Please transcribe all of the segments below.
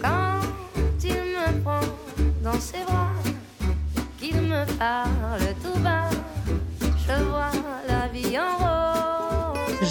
Quand il me prend dans ses bras, qu'il me parle tout bas, je vois la vie en rose.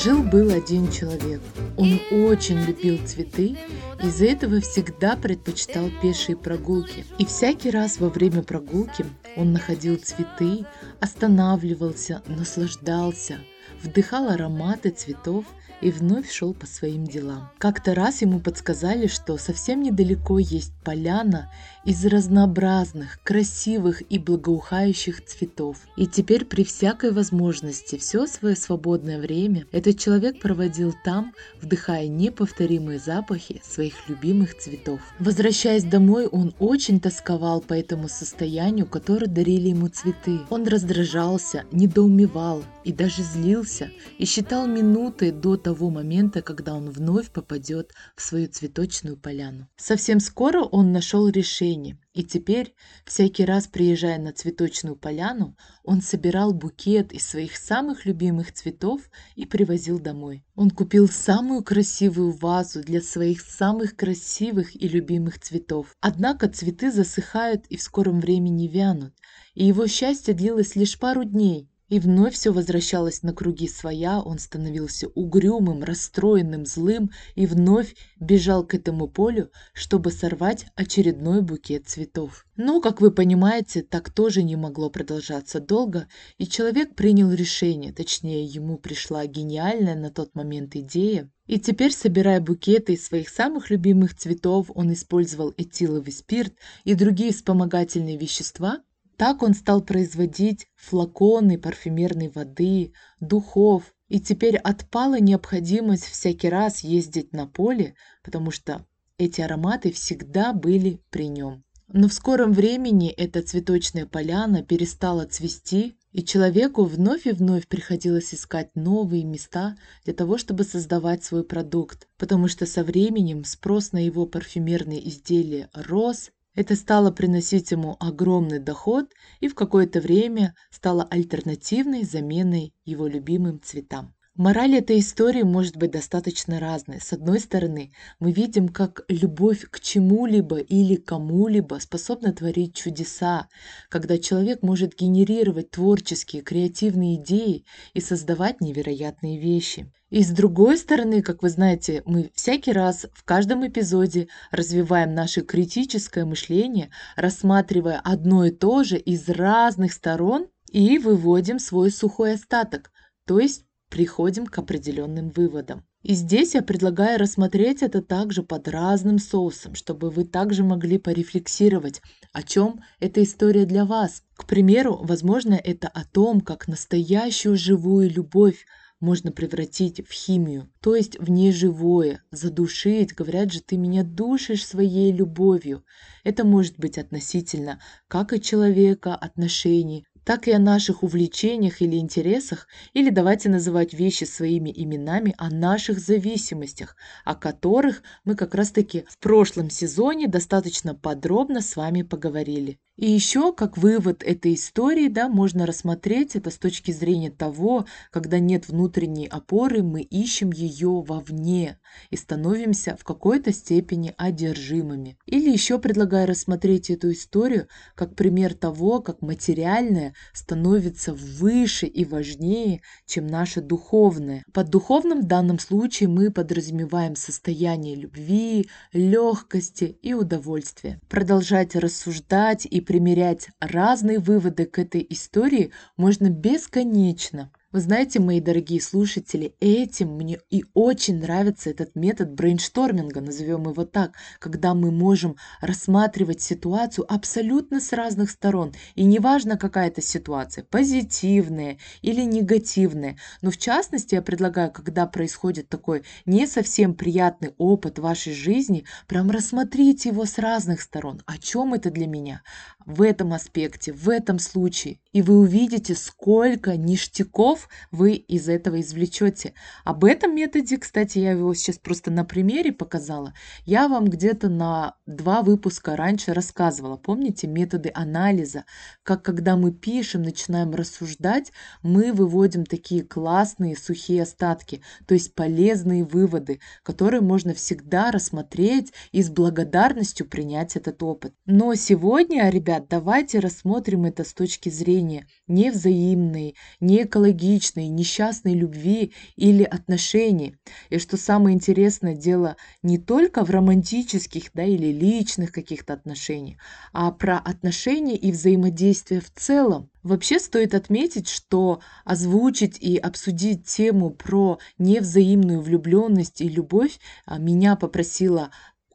Жил-был один человек. Он очень любил цветы, из-за этого всегда предпочитал пешие прогулки. И всякий раз во время прогулки он находил цветы, останавливался, наслаждался, вдыхал ароматы цветов и вновь шел по своим делам. Как-то раз ему подсказали, что совсем недалеко есть поляна из разнообразных, красивых и благоухающих цветов. И теперь при всякой возможности все свое свободное время этот человек проводил там, вдыхая неповторимые запахи своих любимых цветов. Возвращаясь домой, он очень тосковал по этому состоянию, которое дарили ему цветы. Он раздражался, недоумевал и даже злился и считал минуты до того момента, когда он вновь попадет в свою цветочную поляну. Совсем скоро он нашел решение. И теперь, всякий раз приезжая на цветочную поляну, он собирал букет из своих самых любимых цветов и привозил домой. Он купил самую красивую вазу для своих самых красивых и любимых цветов. Однако цветы засыхают и в скором времени вянут, и его счастье длилось лишь пару дней. И вновь все возвращалось на круги своя, он становился угрюмым, расстроенным, злым и вновь бежал к этому полю, чтобы сорвать очередной букет цветов. Но, как вы понимаете, так тоже не могло продолжаться долго, и человек принял решение, точнее, ему пришла гениальная на тот момент идея. И теперь, собирая букеты из своих самых любимых цветов, он использовал этиловый спирт и другие вспомогательные вещества, так он стал производить флаконы парфюмерной воды, духов, и теперь отпала необходимость всякий раз ездить на поле, потому что эти ароматы всегда были при нем. Но в скором времени эта цветочная поляна перестала цвести, и человеку вновь и вновь приходилось искать новые места для того, чтобы создавать свой продукт, потому что со временем спрос на его парфюмерные изделия рос, это стало приносить ему огромный доход и в какое-то время стало альтернативной заменой его любимым цветам. Мораль этой истории может быть достаточно разной. С одной стороны, мы видим, как любовь к чему-либо или кому-либо способна творить чудеса, когда человек может генерировать творческие, креативные идеи и создавать невероятные вещи. И с другой стороны, как вы знаете, мы всякий раз в каждом эпизоде развиваем наше критическое мышление, рассматривая одно и то же из разных сторон и выводим свой сухой остаток, то есть приходим к определенным выводам. И здесь я предлагаю рассмотреть это также под разным соусом, чтобы вы также могли порефлексировать, о чем эта история для вас. К примеру, возможно, это о том, как настоящую живую любовь можно превратить в химию, то есть в неживое, задушить. Говорят же, ты меня душишь своей любовью. Это может быть относительно как и человека, отношений, так и о наших увлечениях или интересах, или давайте называть вещи своими именами, о наших зависимостях, о которых мы как раз-таки в прошлом сезоне достаточно подробно с вами поговорили. И еще, как вывод этой истории, да, можно рассмотреть это с точки зрения того, когда нет внутренней опоры, мы ищем ее вовне и становимся в какой-то степени одержимыми. Или еще предлагаю рассмотреть эту историю как пример того, как материальное становится выше и важнее, чем наше духовное. Под духовным в данном случае мы подразумеваем состояние любви, легкости и удовольствия. Продолжать рассуждать и примерять разные выводы к этой истории можно бесконечно. Вы знаете, мои дорогие слушатели, этим мне и очень нравится этот метод брейншторминга, назовем его так, когда мы можем рассматривать ситуацию абсолютно с разных сторон. И неважно, какая это ситуация, позитивная или негативная. Но в частности, я предлагаю, когда происходит такой не совсем приятный опыт в вашей жизни, прям рассмотрите его с разных сторон. О чем это для меня? В этом аспекте, в этом случае. И вы увидите, сколько ништяков уроков вы из этого извлечете. Об этом методе, кстати, я его сейчас просто на примере показала. Я вам где-то на два выпуска раньше рассказывала. Помните методы анализа? Как когда мы пишем, начинаем рассуждать, мы выводим такие классные сухие остатки, то есть полезные выводы, которые можно всегда рассмотреть и с благодарностью принять этот опыт. Но сегодня, ребят, давайте рассмотрим это с точки зрения невзаимной, неэкологичной, несчастной любви или отношений. И что самое интересное, дело не только в романтических да, или личных каких-то отношениях, а про отношения и взаимодействие в целом. Вообще стоит отметить, что озвучить и обсудить тему про невзаимную влюбленность и любовь а, меня попросила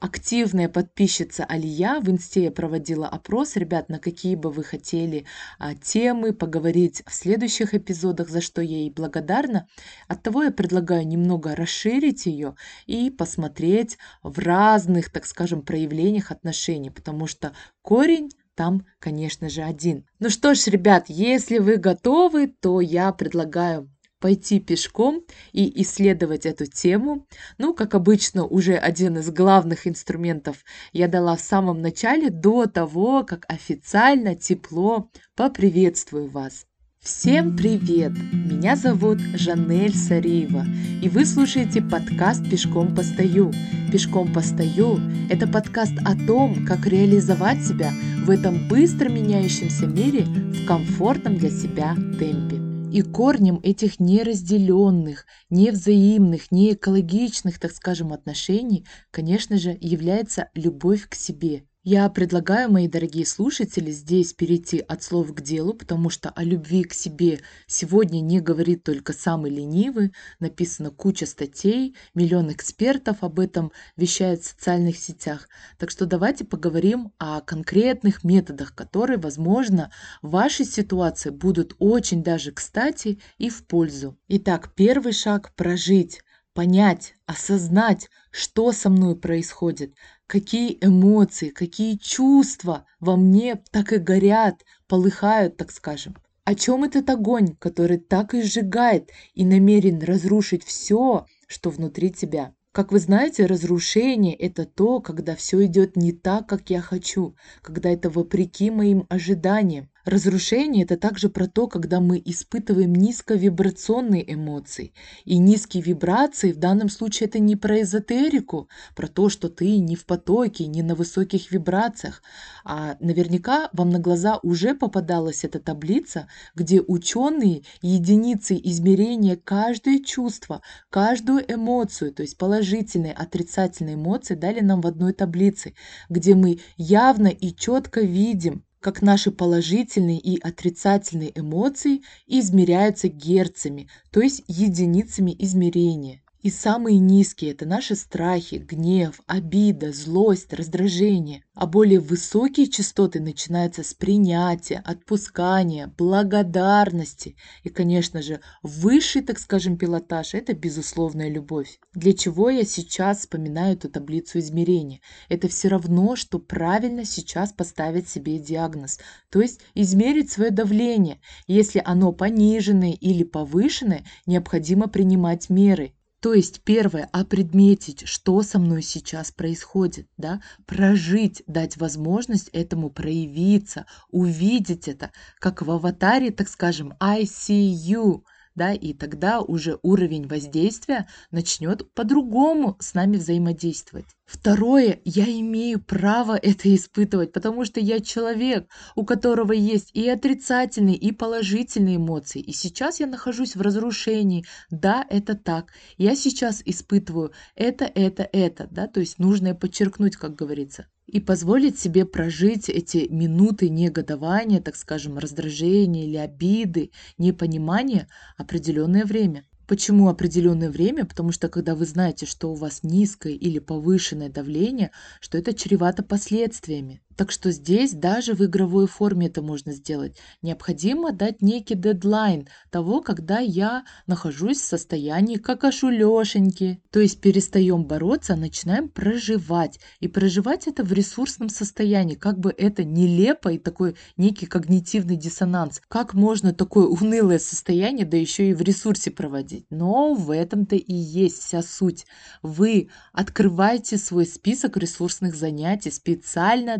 активная подписчица Алия. В инсте я проводила опрос, ребят, на какие бы вы хотели а, темы поговорить в следующих эпизодах, за что я ей благодарна. Оттого я предлагаю немного расширить ее и посмотреть в разных, так скажем, проявлениях отношений, потому что корень там, конечно же, один. Ну что ж, ребят, если вы готовы, то я предлагаю пойти пешком и исследовать эту тему. Ну, как обычно, уже один из главных инструментов я дала в самом начале, до того, как официально тепло поприветствую вас. Всем привет! Меня зовут Жанель Сареева, и вы слушаете подкаст «Пешком постою». «Пешком постою» – это подкаст о том, как реализовать себя в этом быстро меняющемся мире в комфортном для себя темпе. И корнем этих неразделенных, невзаимных, неэкологичных, так скажем, отношений, конечно же, является любовь к себе – я предлагаю, мои дорогие слушатели, здесь перейти от слов к делу, потому что о любви к себе сегодня не говорит только самый ленивый. Написано куча статей, миллион экспертов об этом вещают в социальных сетях. Так что давайте поговорим о конкретных методах, которые, возможно, в вашей ситуации будут очень даже кстати и в пользу. Итак, первый шаг – прожить понять, осознать, что со мной происходит, какие эмоции, какие чувства во мне так и горят, полыхают, так скажем. О чем этот огонь, который так и сжигает и намерен разрушить все, что внутри тебя? Как вы знаете, разрушение – это то, когда все идет не так, как я хочу, когда это вопреки моим ожиданиям, Разрушение – это также про то, когда мы испытываем низковибрационные эмоции. И низкие вибрации в данном случае это не про эзотерику, про то, что ты не в потоке, не на высоких вибрациях. А наверняка вам на глаза уже попадалась эта таблица, где ученые единицы измерения каждое чувство, каждую эмоцию, то есть положительные, отрицательные эмоции дали нам в одной таблице, где мы явно и четко видим, как наши положительные и отрицательные эмоции измеряются герцами, то есть единицами измерения. И самые низкие – это наши страхи, гнев, обида, злость, раздражение. А более высокие частоты начинаются с принятия, отпускания, благодарности. И, конечно же, высший, так скажем, пилотаж – это безусловная любовь. Для чего я сейчас вспоминаю эту таблицу измерения? Это все равно, что правильно сейчас поставить себе диагноз, то есть измерить свое давление. Если оно пониженное или повышенное, необходимо принимать меры. То есть первое, опредметить, что со мной сейчас происходит, да, прожить, дать возможность этому проявиться, увидеть это, как в аватаре, так скажем, I see you, да, и тогда уже уровень воздействия начнет по-другому с нами взаимодействовать. Второе, я имею право это испытывать, потому что я человек, у которого есть и отрицательные, и положительные эмоции. И сейчас я нахожусь в разрушении. Да, это так. Я сейчас испытываю это, это, это, да, то есть нужно подчеркнуть, как говорится и позволить себе прожить эти минуты негодования, так скажем, раздражения или обиды, непонимания определенное время. Почему определенное время? Потому что когда вы знаете, что у вас низкое или повышенное давление, что это чревато последствиями. Так что здесь даже в игровой форме это можно сделать. Необходимо дать некий дедлайн того, когда я нахожусь в состоянии какашу Лешеньки. То есть перестаем бороться, а начинаем проживать. И проживать это в ресурсном состоянии. Как бы это нелепо и такой некий когнитивный диссонанс. Как можно такое унылое состояние, да еще и в ресурсе проводить? Но в этом-то и есть вся суть. Вы открываете свой список ресурсных занятий специально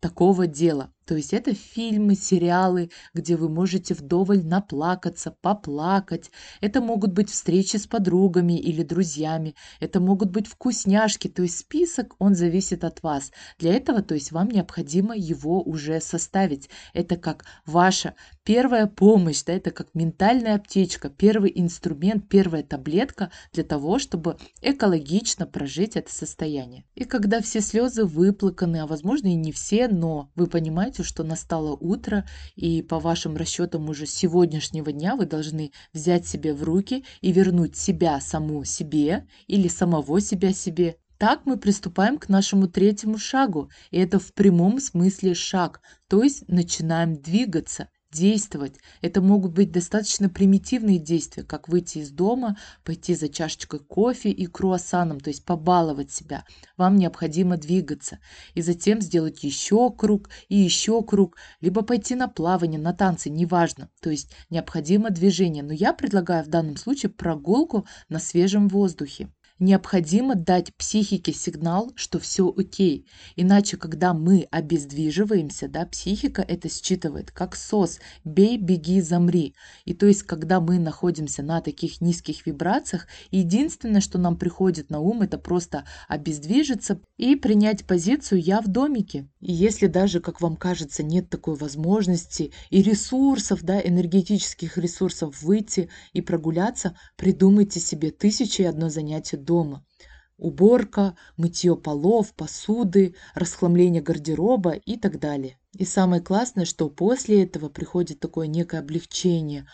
такого дела. То есть это фильмы, сериалы, где вы можете вдоволь наплакаться, поплакать. Это могут быть встречи с подругами или друзьями. Это могут быть вкусняшки. То есть список, он зависит от вас. Для этого, то есть вам необходимо его уже составить. Это как ваша первая помощь, да, это как ментальная аптечка, первый инструмент, первая таблетка для того, чтобы экологично прожить это состояние. И когда все слезы выплаканы, а возможно и не все, но вы понимаете, понимаете, что настало утро, и по вашим расчетам уже сегодняшнего дня вы должны взять себя в руки и вернуть себя саму себе или самого себя себе. Так мы приступаем к нашему третьему шагу, и это в прямом смысле шаг, то есть начинаем двигаться действовать. Это могут быть достаточно примитивные действия, как выйти из дома, пойти за чашечкой кофе и круассаном, то есть побаловать себя. Вам необходимо двигаться. И затем сделать еще круг и еще круг, либо пойти на плавание, на танцы, неважно. То есть необходимо движение. Но я предлагаю в данном случае прогулку на свежем воздухе необходимо дать психике сигнал, что все окей. Иначе, когда мы обездвиживаемся, да, психика это считывает как сос «бей, беги, замри». И то есть, когда мы находимся на таких низких вибрациях, единственное, что нам приходит на ум, это просто обездвижиться и принять позицию «я в домике». И если даже, как вам кажется, нет такой возможности и ресурсов, да, энергетических ресурсов выйти и прогуляться, придумайте себе тысячи и одно занятие дома. Уборка, мытье полов, посуды, расхламление гардероба и так далее. И самое классное, что после этого приходит такое некое облегчение,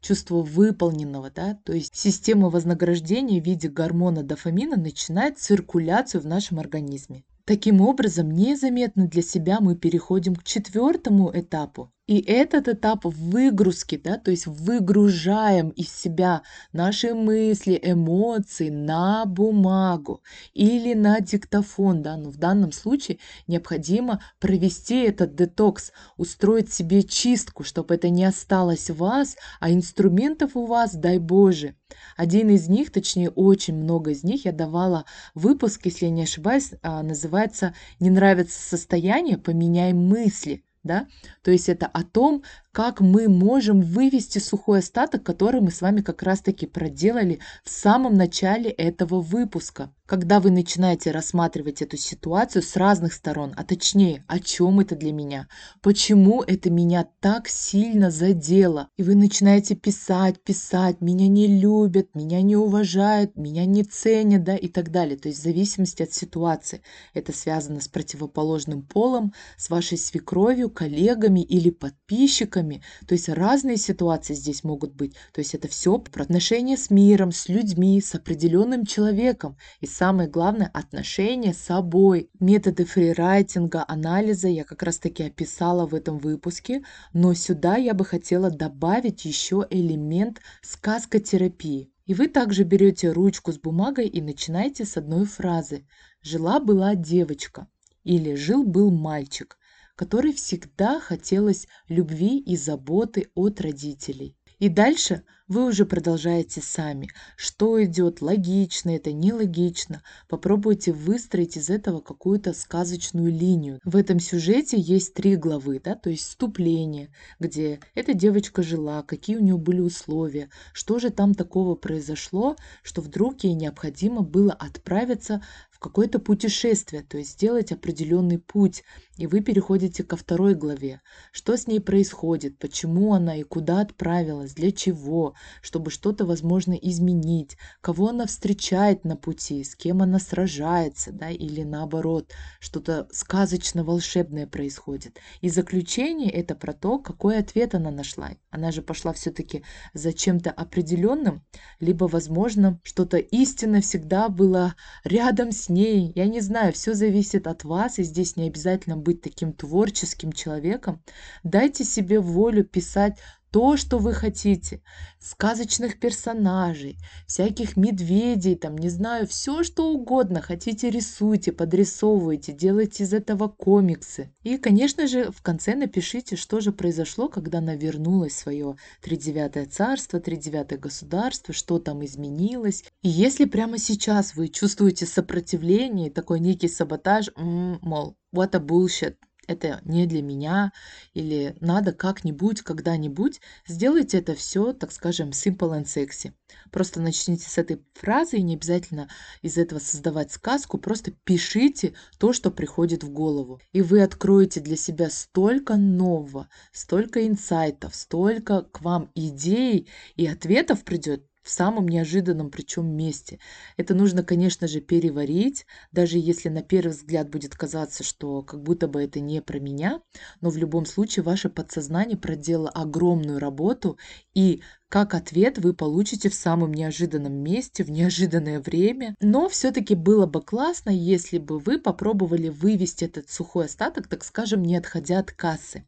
чувство выполненного, да, то есть система вознаграждения в виде гормона дофамина начинает циркуляцию в нашем организме. Таким образом, незаметно для себя мы переходим к четвертому этапу, и этот этап выгрузки, да, то есть выгружаем из себя наши мысли, эмоции на бумагу или на диктофон, да, но в данном случае необходимо провести этот детокс, устроить себе чистку, чтобы это не осталось в вас, а инструментов у вас, дай Боже. Один из них, точнее очень много из них, я давала выпуск, если я не ошибаюсь, а, называется «Не нравится состояние, поменяй мысли» да, то есть это о том, как мы можем вывести сухой остаток, который мы с вами как раз-таки проделали в самом начале этого выпуска. Когда вы начинаете рассматривать эту ситуацию с разных сторон, а точнее, о чем это для меня, почему это меня так сильно задело, и вы начинаете писать, писать, меня не любят, меня не уважают, меня не ценят, да, и так далее. То есть в зависимости от ситуации. Это связано с противоположным полом, с вашей свекровью, коллегами или подписчиками, партнерами. То есть разные ситуации здесь могут быть. То есть это все про отношения с миром, с людьми, с определенным человеком. И самое главное, отношения с собой. Методы фрирайтинга, анализа я как раз таки описала в этом выпуске. Но сюда я бы хотела добавить еще элемент сказкотерапии. И вы также берете ручку с бумагой и начинаете с одной фразы. Жила-была девочка или жил-был мальчик которой всегда хотелось любви и заботы от родителей. И дальше вы уже продолжаете сами. Что идет логично, это нелогично. Попробуйте выстроить из этого какую-то сказочную линию. В этом сюжете есть три главы, да, то есть вступление, где эта девочка жила, какие у нее были условия, что же там такого произошло, что вдруг ей необходимо было отправиться какое-то путешествие, то есть сделать определенный путь. И вы переходите ко второй главе. Что с ней происходит, почему она и куда отправилась, для чего, чтобы что-то, возможно, изменить, кого она встречает на пути, с кем она сражается, да, или наоборот, что-то сказочно-волшебное происходит. И заключение это про то, какой ответ она нашла. Она же пошла все-таки за чем-то определенным, либо, возможно, что-то истинно всегда было рядом с яснее. Я не знаю, все зависит от вас, и здесь не обязательно быть таким творческим человеком. Дайте себе волю писать то, что вы хотите, сказочных персонажей, всяких медведей, там, не знаю, все что угодно хотите, рисуйте, подрисовывайте, делайте из этого комиксы. И, конечно же, в конце напишите, что же произошло, когда она вернулась в свое тридевятое царство, тридевятое государство, что там изменилось. И если прямо сейчас вы чувствуете сопротивление, такой некий саботаж, мол, what a bullshit, это не для меня, или надо как-нибудь, когда-нибудь, сделайте это все, так скажем, simple and sexy. Просто начните с этой фразы, и не обязательно из этого создавать сказку, просто пишите то, что приходит в голову. И вы откроете для себя столько нового, столько инсайтов, столько к вам идей и ответов придет, в самом неожиданном причем месте. Это нужно, конечно же, переварить, даже если на первый взгляд будет казаться, что как будто бы это не про меня, но в любом случае ваше подсознание проделало огромную работу, и как ответ вы получите в самом неожиданном месте, в неожиданное время. Но все-таки было бы классно, если бы вы попробовали вывести этот сухой остаток, так скажем, не отходя от кассы.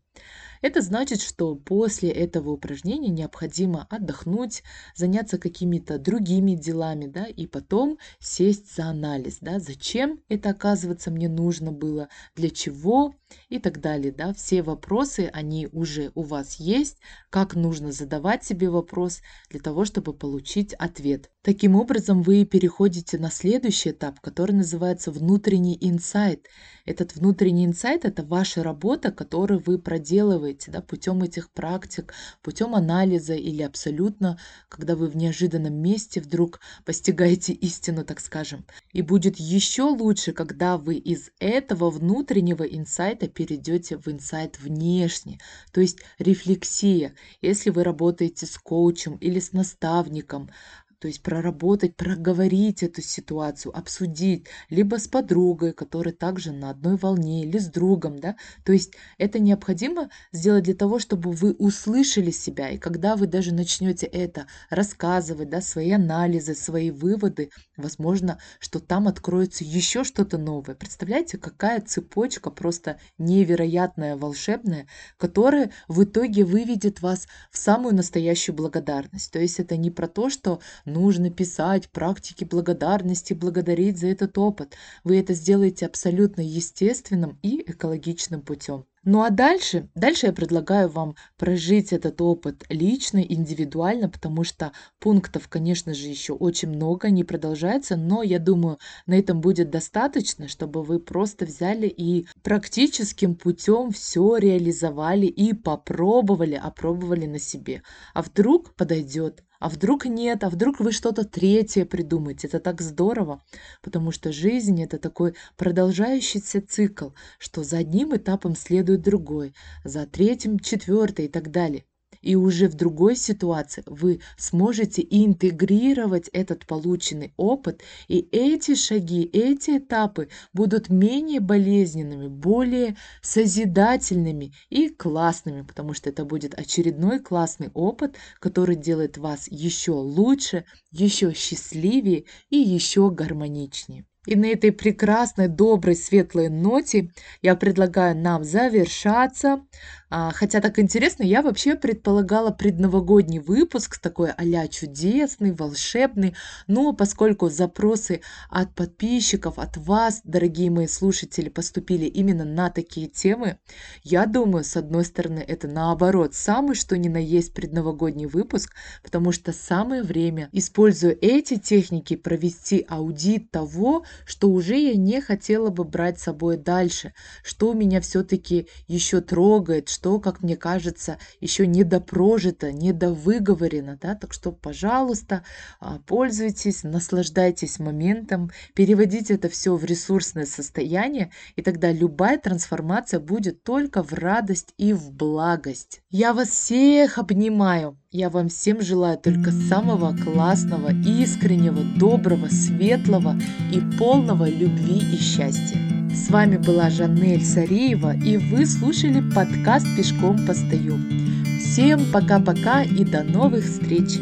Это значит, что после этого упражнения необходимо отдохнуть, заняться какими-то другими делами, да, и потом сесть за анализ, да, зачем это, оказывается, мне нужно было, для чего и так далее, да. Все вопросы, они уже у вас есть, как нужно задавать себе вопрос для того, чтобы получить ответ. Таким образом, вы переходите на следующий этап, который называется внутренний инсайт. Этот внутренний инсайт – это ваша работа, которую вы проделываете да, путем этих практик, путем анализа или абсолютно, когда вы в неожиданном месте вдруг постигаете истину, так скажем. И будет еще лучше, когда вы из этого внутреннего инсайта перейдете в инсайт внешний, то есть рефлексия. Если вы работаете с коучем или с наставником, то есть проработать, проговорить эту ситуацию, обсудить, либо с подругой, которая также на одной волне, или с другом, да. То есть это необходимо сделать для того, чтобы вы услышали себя, и когда вы даже начнете это рассказывать, да, свои анализы, свои выводы, возможно, что там откроется еще что-то новое. Представляете, какая цепочка просто невероятная, волшебная, которая в итоге выведет вас в самую настоящую благодарность. То есть это не про то, что Нужно писать практики благодарности, благодарить за этот опыт. Вы это сделаете абсолютно естественным и экологичным путем. Ну а дальше, дальше я предлагаю вам прожить этот опыт лично, индивидуально, потому что пунктов, конечно же, еще очень много, не продолжается, но я думаю, на этом будет достаточно, чтобы вы просто взяли и практическим путем все реализовали и попробовали, опробовали на себе. А вдруг подойдет, а вдруг нет, а вдруг вы что-то третье придумаете. Это так здорово, потому что жизнь – это такой продолжающийся цикл, что за одним этапом следует другой, за третьим – четвертый и так далее и уже в другой ситуации вы сможете интегрировать этот полученный опыт, и эти шаги, эти этапы будут менее болезненными, более созидательными и классными, потому что это будет очередной классный опыт, который делает вас еще лучше, еще счастливее и еще гармоничнее. И на этой прекрасной, доброй, светлой ноте я предлагаю нам завершаться. А, хотя так интересно, я вообще предполагала предновогодний выпуск, такой а чудесный, волшебный. Но поскольку запросы от подписчиков, от вас, дорогие мои слушатели, поступили именно на такие темы, я думаю, с одной стороны, это наоборот, самый что ни на есть предновогодний выпуск, потому что самое время, используя эти техники, провести аудит того, что уже я не хотела бы брать с собой дальше, что меня все-таки еще трогает, что, как мне кажется, еще не допрожито, не довыговорено, да, так что, пожалуйста, а, пользуйтесь, наслаждайтесь моментом, переводите это все в ресурсное состояние, и тогда любая трансформация будет только в радость и в благость. Я вас всех обнимаю. Я вам всем желаю только самого классного, искреннего, доброго, светлого и полного любви и счастья. С вами была Жанель Сареева, и вы слушали подкаст «Пешком постою». Всем пока-пока и до новых встреч!